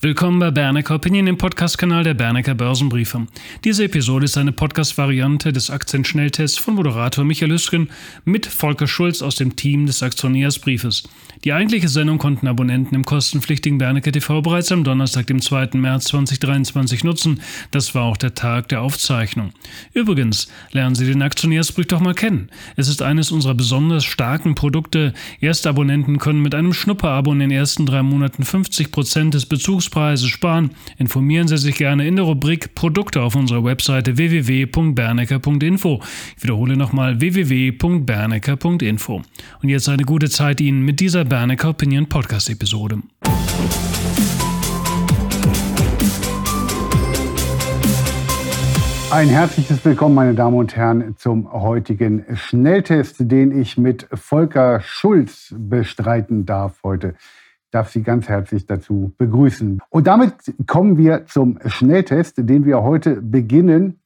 Willkommen bei Bernecker Opinion, dem Podcast-Kanal der Bernecker Börsenbriefe. Diese Episode ist eine Podcast-Variante des Aktienschnelltests von Moderator Michael Lüsken mit Volker Schulz aus dem Team des Aktionärsbriefes. Die eigentliche Sendung konnten Abonnenten im kostenpflichtigen Bernecker TV bereits am Donnerstag, dem 2. März 2023 nutzen. Das war auch der Tag der Aufzeichnung. Übrigens, lernen Sie den Aktionärsbrief doch mal kennen. Es ist eines unserer besonders starken Produkte. Erste Abonnenten können mit einem Schnupperabo in den ersten drei Monaten 50 Prozent des Bezugs Verkaufspreise sparen, informieren Sie sich gerne in der Rubrik Produkte auf unserer Webseite www.bernecker.info. Ich wiederhole nochmal www.bernecker.info. Und jetzt eine gute Zeit Ihnen mit dieser Bernecker Opinion Podcast Episode. Ein herzliches Willkommen, meine Damen und Herren, zum heutigen Schnelltest, den ich mit Volker Schulz bestreiten darf heute darf Sie ganz herzlich dazu begrüßen. Und damit kommen wir zum Schnelltest, den wir heute beginnen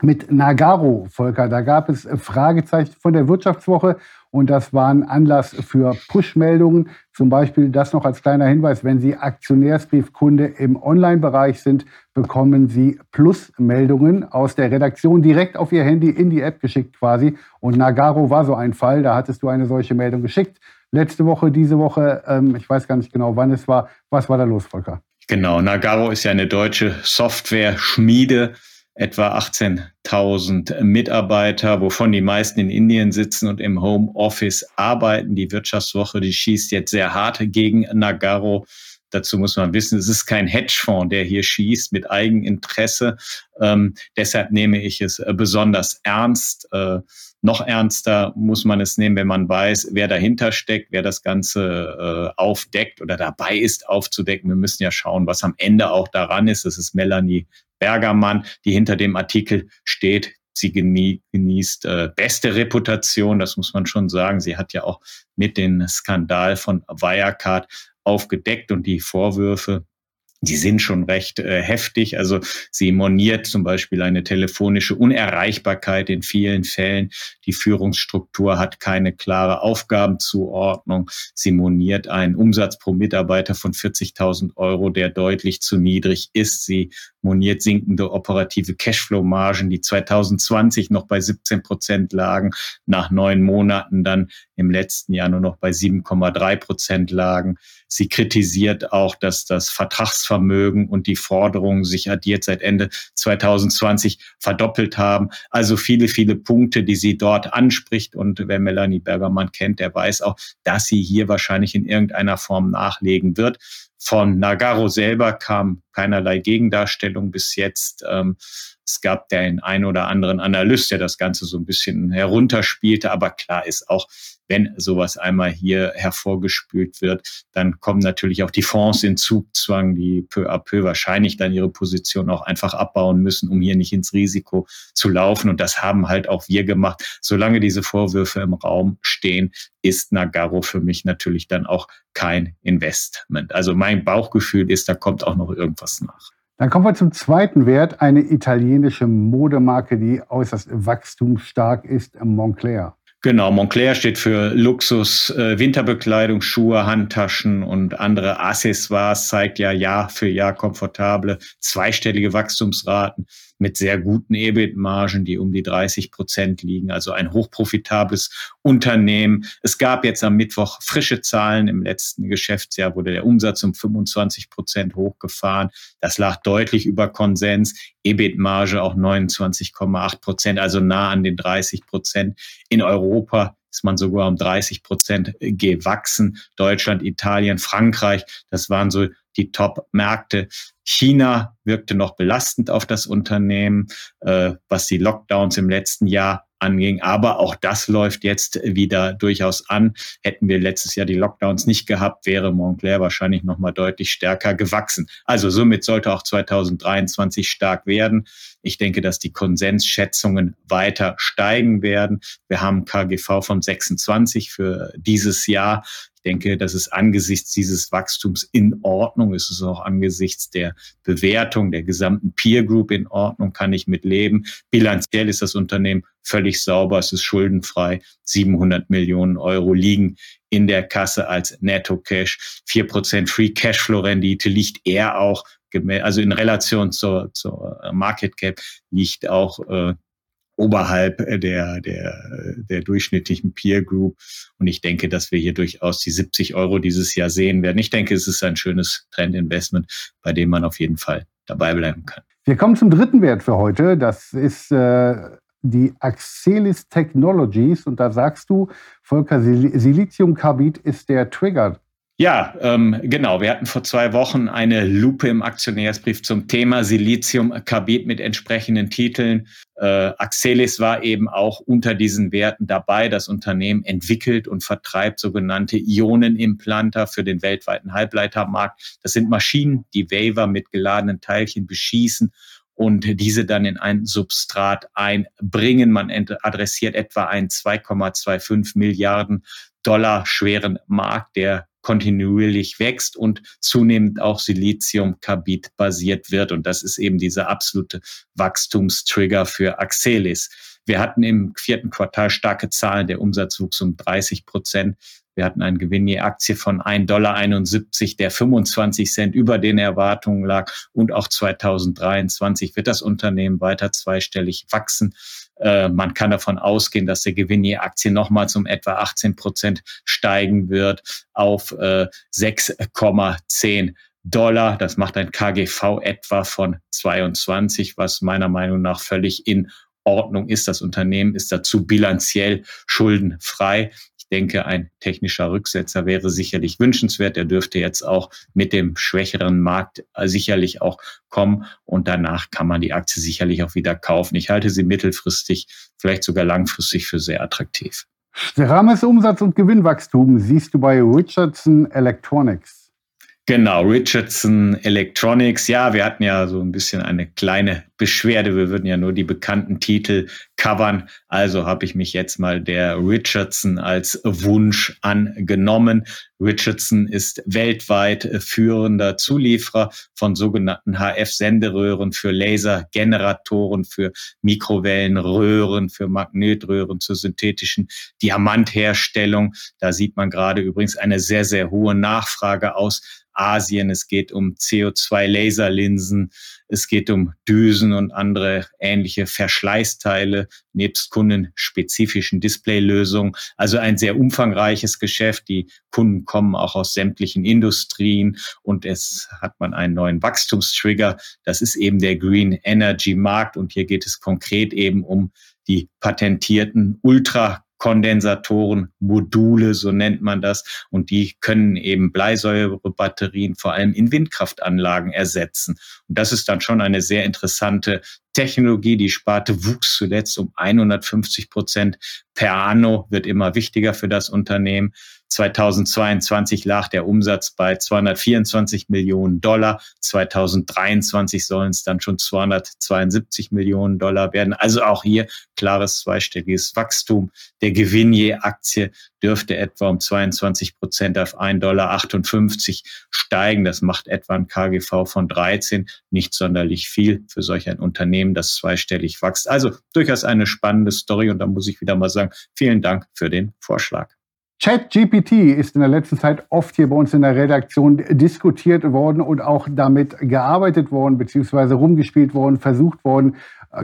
mit Nagaro, Volker. Da gab es Fragezeichen von der Wirtschaftswoche und das war ein Anlass für Push-Meldungen. Zum Beispiel das noch als kleiner Hinweis, wenn Sie Aktionärsbriefkunde im Online-Bereich sind, bekommen Sie Plus-Meldungen aus der Redaktion direkt auf Ihr Handy in die App geschickt quasi. Und Nagaro war so ein Fall, da hattest du eine solche Meldung geschickt letzte Woche, diese Woche, ähm, ich weiß gar nicht genau, wann es war. Was war da los, Volker? Genau, Nagaro ist ja eine deutsche Software-Schmiede, etwa 18.000 Mitarbeiter, wovon die meisten in Indien sitzen und im Homeoffice arbeiten. Die Wirtschaftswoche, die schießt jetzt sehr hart gegen Nagaro. Dazu muss man wissen, es ist kein Hedgefonds, der hier schießt mit Eigeninteresse. Ähm, deshalb nehme ich es äh, besonders ernst. Äh, noch ernster muss man es nehmen, wenn man weiß, wer dahinter steckt, wer das Ganze äh, aufdeckt oder dabei ist aufzudecken. Wir müssen ja schauen, was am Ende auch daran ist. Das ist Melanie Bergermann, die hinter dem Artikel steht. Sie genießt äh, beste Reputation, das muss man schon sagen. Sie hat ja auch mit dem Skandal von Wirecard aufgedeckt und die Vorwürfe, die sind schon recht äh, heftig. Also sie moniert zum Beispiel eine telefonische Unerreichbarkeit in vielen Fällen. Die Führungsstruktur hat keine klare Aufgabenzuordnung. Sie moniert einen Umsatz pro Mitarbeiter von 40.000 Euro, der deutlich zu niedrig ist. Sie moniert sinkende operative Cashflow-Margen, die 2020 noch bei 17 Prozent lagen, nach neun Monaten dann im letzten Jahr nur noch bei 7,3 Prozent lagen. Sie kritisiert auch, dass das Vertragsvermögen und die Forderungen sich addiert seit Ende 2020 verdoppelt haben. Also viele, viele Punkte, die sie dort anspricht. Und wer Melanie Bergermann kennt, der weiß auch, dass sie hier wahrscheinlich in irgendeiner Form nachlegen wird. Von Nagaro selber kam keinerlei Gegendarstellung bis jetzt. Ähm, es gab den ein oder anderen Analyst, der das Ganze so ein bisschen herunterspielte. Aber klar ist auch, wenn sowas einmal hier hervorgespült wird, dann kommen natürlich auch die Fonds in Zugzwang, die peu à peu wahrscheinlich dann ihre Position auch einfach abbauen müssen, um hier nicht ins Risiko zu laufen. Und das haben halt auch wir gemacht. Solange diese Vorwürfe im Raum stehen, ist Nagaro für mich natürlich dann auch kein Investment. Also mein Bauchgefühl ist, da kommt auch noch irgendwas nach. Dann kommen wir zum zweiten Wert, eine italienische Modemarke, die äußerst wachstumsstark ist, Moncler. Genau, Moncler steht für Luxus, äh, Winterbekleidung, Schuhe, Handtaschen und andere Accessoires, zeigt ja Jahr für Jahr komfortable zweistellige Wachstumsraten mit sehr guten EBIT-Margen, die um die 30 Prozent liegen. Also ein hochprofitables Unternehmen. Es gab jetzt am Mittwoch frische Zahlen. Im letzten Geschäftsjahr wurde der Umsatz um 25 Prozent hochgefahren. Das lag deutlich über Konsens. EBIT-Marge auch 29,8 Prozent, also nah an den 30 Prozent. In Europa ist man sogar um 30 Prozent gewachsen. Deutschland, Italien, Frankreich, das waren so die Top-Märkte. China wirkte noch belastend auf das Unternehmen, äh, was die Lockdowns im letzten Jahr anging. Aber auch das läuft jetzt wieder durchaus an. Hätten wir letztes Jahr die Lockdowns nicht gehabt, wäre Montclair wahrscheinlich noch mal deutlich stärker gewachsen. Also somit sollte auch 2023 stark werden. Ich denke, dass die Konsensschätzungen weiter steigen werden. Wir haben KGV von 26 für dieses Jahr. Denke, das ist angesichts dieses Wachstums in Ordnung. Es ist auch angesichts der Bewertung der gesamten Peer Group in Ordnung, kann ich mit leben. Bilanziell ist das Unternehmen völlig sauber, es ist schuldenfrei. 700 Millionen Euro liegen in der Kasse als Netto Cash. vier Prozent Free Cashflow Rendite liegt eher auch, also in Relation zur, zur Market Cap liegt auch äh, oberhalb der, der, der durchschnittlichen Peer Group. Und ich denke, dass wir hier durchaus die 70 Euro dieses Jahr sehen werden. Ich denke, es ist ein schönes Trendinvestment, bei dem man auf jeden Fall dabei bleiben kann. Wir kommen zum dritten Wert für heute. Das ist äh, die Axelis Technologies. Und da sagst du, Volker, Siliziumkarbid ist der Trigger ja, ähm, genau. Wir hatten vor zwei Wochen eine Lupe im Aktionärsbrief zum Thema Siliziumkarbid mit entsprechenden Titeln. Äh, Axelis war eben auch unter diesen Werten dabei. Das Unternehmen entwickelt und vertreibt sogenannte Ionenimplanter für den weltweiten Halbleitermarkt. Das sind Maschinen, die Waver mit geladenen Teilchen beschießen und diese dann in ein Substrat einbringen. Man adressiert etwa einen 2,25 Milliarden Dollar schweren Markt, der kontinuierlich wächst und zunehmend auch Siliziumkarbid basiert wird. Und das ist eben dieser absolute Wachstumstrigger für Axelis. Wir hatten im vierten Quartal starke Zahlen. Der Umsatz wuchs um 30 Prozent. Wir hatten einen Gewinn je Aktie von 1,71 Dollar, der 25 Cent über den Erwartungen lag. Und auch 2023 wird das Unternehmen weiter zweistellig wachsen. Äh, man kann davon ausgehen, dass der Gewinn je Aktie nochmals um etwa 18 Prozent steigen wird auf äh, 6,10 Dollar. Das macht ein KGV etwa von 22, was meiner Meinung nach völlig in Ordnung ist. Das Unternehmen ist dazu bilanziell schuldenfrei denke, ein technischer Rücksetzer wäre sicherlich wünschenswert. Er dürfte jetzt auch mit dem schwächeren Markt äh, sicherlich auch kommen und danach kann man die Aktie sicherlich auch wieder kaufen. Ich halte sie mittelfristig, vielleicht sogar langfristig für sehr attraktiv. Strammes Umsatz- und Gewinnwachstum siehst du bei Richardson Electronics. Genau, Richardson Electronics. Ja, wir hatten ja so ein bisschen eine kleine Beschwerde. Wir würden ja nur die bekannten Titel covern. Also habe ich mich jetzt mal der Richardson als Wunsch angenommen. Richardson ist weltweit führender Zulieferer von sogenannten HF-Senderöhren für Lasergeneratoren, für Mikrowellenröhren, für Magnetröhren zur synthetischen Diamantherstellung. Da sieht man gerade übrigens eine sehr, sehr hohe Nachfrage aus Asien, es geht um CO2-Laserlinsen, es geht um Düsen und andere ähnliche Verschleißteile nebst kundenspezifischen Displaylösungen. Also ein sehr umfangreiches Geschäft. Die Kunden kommen auch aus sämtlichen Industrien und es hat man einen neuen Wachstumstrigger. Das ist eben der Green Energy Markt und hier geht es konkret eben um die patentierten Ultra Kondensatoren, Module, so nennt man das. Und die können eben Bleisäurebatterien vor allem in Windkraftanlagen ersetzen. Und das ist dann schon eine sehr interessante Technologie. Die Sparte wuchs zuletzt um 150 Prozent per anno, wird immer wichtiger für das Unternehmen. 2022 lag der Umsatz bei 224 Millionen Dollar. 2023 sollen es dann schon 272 Millionen Dollar werden. Also auch hier klares zweistelliges Wachstum. Der Gewinn je Aktie dürfte etwa um 22 Prozent auf 1,58 Dollar steigen. Das macht etwa ein KGV von 13. Nicht sonderlich viel für solch ein Unternehmen, das zweistellig wächst. Also durchaus eine spannende Story. Und da muss ich wieder mal sagen, vielen Dank für den Vorschlag. ChatGPT ist in der letzten Zeit oft hier bei uns in der Redaktion diskutiert worden und auch damit gearbeitet worden, beziehungsweise rumgespielt worden, versucht worden.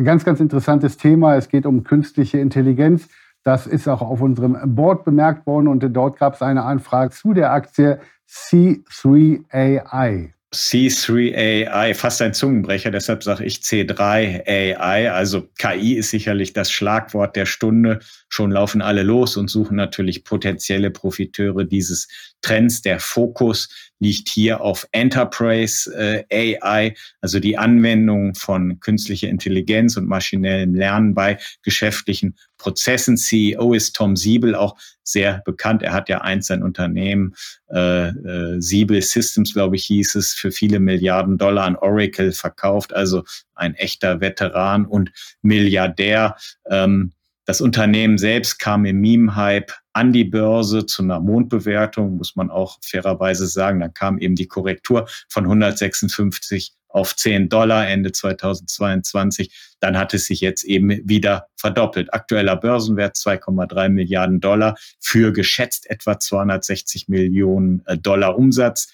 Ganz, ganz interessantes Thema. Es geht um künstliche Intelligenz. Das ist auch auf unserem Board bemerkt worden und dort gab es eine Anfrage zu der Aktie C3AI. C3AI, fast ein Zungenbrecher, deshalb sage ich C3AI. Also KI ist sicherlich das Schlagwort der Stunde. Schon laufen alle los und suchen natürlich potenzielle Profiteure dieses Trends. Der Fokus liegt hier auf Enterprise äh, AI, also die Anwendung von künstlicher Intelligenz und maschinellem Lernen bei geschäftlichen Prozessen. CEO ist Tom Siebel, auch sehr bekannt. Er hat ja eins sein Unternehmen, äh, äh, Siebel Systems, glaube ich, hieß es, für viele Milliarden Dollar an Oracle verkauft. Also ein echter Veteran und Milliardär. Ähm, das Unternehmen selbst kam im Meme-Hype an die Börse zu einer Mondbewertung, muss man auch fairerweise sagen. Dann kam eben die Korrektur von 156 auf 10 Dollar Ende 2022. Dann hat es sich jetzt eben wieder verdoppelt. Aktueller Börsenwert 2,3 Milliarden Dollar für geschätzt etwa 260 Millionen äh, Dollar Umsatz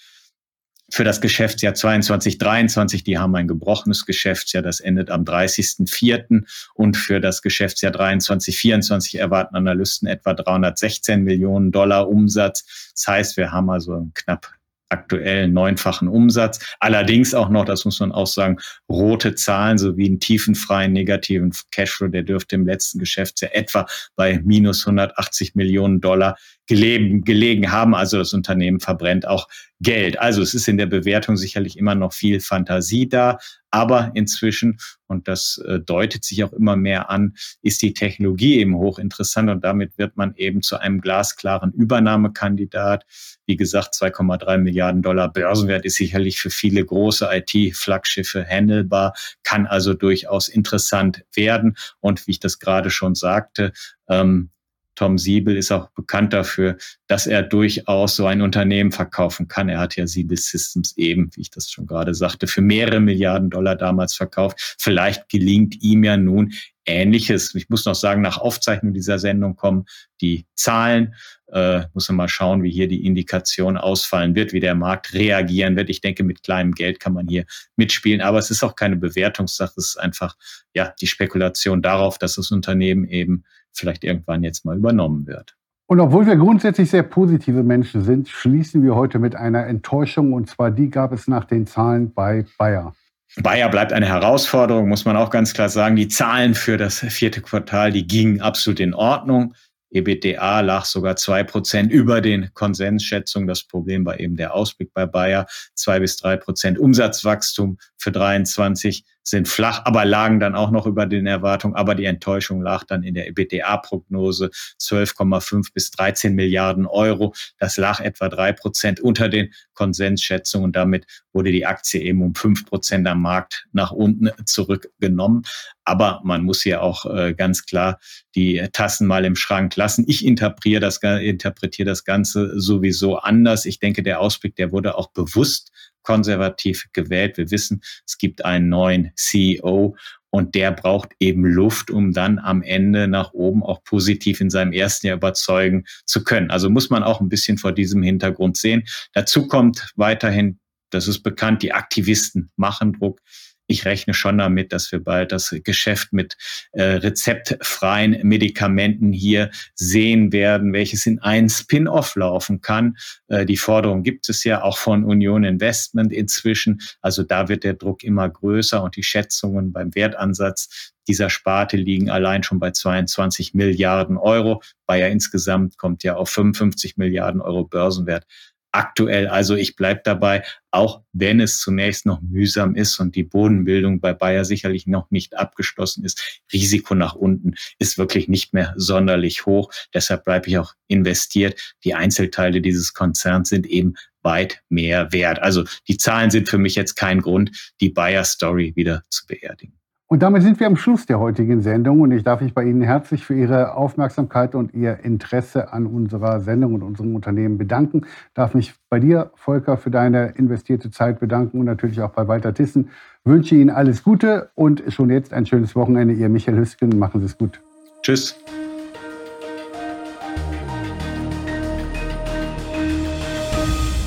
für das Geschäftsjahr 22, 23, die haben ein gebrochenes Geschäftsjahr, das endet am 30.04. Und für das Geschäftsjahr 23, 24 erwarten Analysten etwa 316 Millionen Dollar Umsatz. Das heißt, wir haben also knapp aktuell neunfachen Umsatz. Allerdings auch noch, das muss man auch sagen, rote Zahlen sowie einen tiefenfreien negativen Cashflow, der dürfte im letzten Geschäftsjahr etwa bei minus 180 Millionen Dollar gelegen, gelegen haben. Also das Unternehmen verbrennt auch Geld. Also es ist in der Bewertung sicherlich immer noch viel Fantasie da, aber inzwischen, und das äh, deutet sich auch immer mehr an, ist die Technologie eben hochinteressant und damit wird man eben zu einem glasklaren Übernahmekandidat. Wie gesagt, 2,3 Milliarden Dollar Börsenwert ist sicherlich für viele große IT-Flaggschiffe handelbar, kann also durchaus interessant werden. Und wie ich das gerade schon sagte, ähm, Tom Siebel ist auch bekannt dafür, dass er durchaus so ein Unternehmen verkaufen kann. Er hat ja Siebel Systems eben, wie ich das schon gerade sagte, für mehrere Milliarden Dollar damals verkauft. Vielleicht gelingt ihm ja nun Ähnliches. Ich muss noch sagen, nach Aufzeichnung dieser Sendung kommen die Zahlen. Äh, muss man mal schauen, wie hier die Indikation ausfallen wird, wie der Markt reagieren wird. Ich denke, mit kleinem Geld kann man hier mitspielen, aber es ist auch keine Bewertungssache. Es ist einfach ja die Spekulation darauf, dass das Unternehmen eben vielleicht irgendwann jetzt mal übernommen wird. Und obwohl wir grundsätzlich sehr positive Menschen sind, schließen wir heute mit einer Enttäuschung. Und zwar die gab es nach den Zahlen bei Bayer. Bayer bleibt eine Herausforderung, muss man auch ganz klar sagen. Die Zahlen für das vierte Quartal, die gingen absolut in Ordnung. EBITDA lag sogar zwei Prozent über den Konsensschätzungen. Das Problem war eben der Ausblick bei Bayer. Zwei bis drei Prozent Umsatzwachstum für 23 sind flach, aber lagen dann auch noch über den Erwartungen. Aber die Enttäuschung lag dann in der EBITDA-Prognose 12,5 bis 13 Milliarden Euro. Das lag etwa drei Prozent unter den Konsensschätzungen. Damit wurde die Aktie eben um fünf Prozent am Markt nach unten zurückgenommen. Aber man muss hier auch äh, ganz klar die Tassen mal im Schrank lassen. Ich interpretiere das, interpretiere das Ganze sowieso anders. Ich denke, der Ausblick, der wurde auch bewusst konservativ gewählt. Wir wissen, es gibt einen neuen CEO und der braucht eben Luft, um dann am Ende nach oben auch positiv in seinem ersten Jahr überzeugen zu können. Also muss man auch ein bisschen vor diesem Hintergrund sehen. Dazu kommt weiterhin, das ist bekannt, die Aktivisten machen Druck ich rechne schon damit, dass wir bald das Geschäft mit äh, rezeptfreien Medikamenten hier sehen werden, welches in einen Spin-off laufen kann. Äh, die Forderung gibt es ja auch von Union Investment inzwischen. Also da wird der Druck immer größer und die Schätzungen beim Wertansatz dieser Sparte liegen allein schon bei 22 Milliarden Euro. Bayer insgesamt kommt ja auf 55 Milliarden Euro Börsenwert aktuell. Also ich bleibe dabei, auch wenn es zunächst noch mühsam ist und die Bodenbildung bei Bayer sicherlich noch nicht abgeschlossen ist. Risiko nach unten ist wirklich nicht mehr sonderlich hoch. Deshalb bleibe ich auch investiert. Die Einzelteile dieses Konzerns sind eben weit mehr wert. Also die Zahlen sind für mich jetzt kein Grund, die Bayer-Story wieder zu beerdigen. Und damit sind wir am Schluss der heutigen Sendung und ich darf mich bei Ihnen herzlich für Ihre Aufmerksamkeit und Ihr Interesse an unserer Sendung und unserem Unternehmen bedanken. Darf mich bei dir, Volker, für deine investierte Zeit bedanken und natürlich auch bei Walter Tissen. Wünsche Ihnen alles Gute und schon jetzt ein schönes Wochenende. Ihr Michael Hüsken, machen Sie es gut. Tschüss.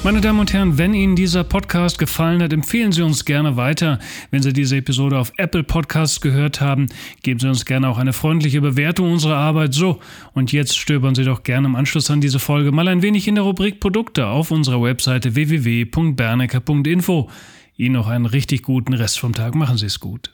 Meine Damen und Herren, wenn Ihnen dieser Podcast gefallen hat, empfehlen Sie uns gerne weiter. Wenn Sie diese Episode auf Apple Podcasts gehört haben, geben Sie uns gerne auch eine freundliche Bewertung unserer Arbeit. So, und jetzt stöbern Sie doch gerne im Anschluss an diese Folge mal ein wenig in der Rubrik Produkte auf unserer Webseite www.bernecker.info. Ihnen noch einen richtig guten Rest vom Tag. Machen Sie es gut.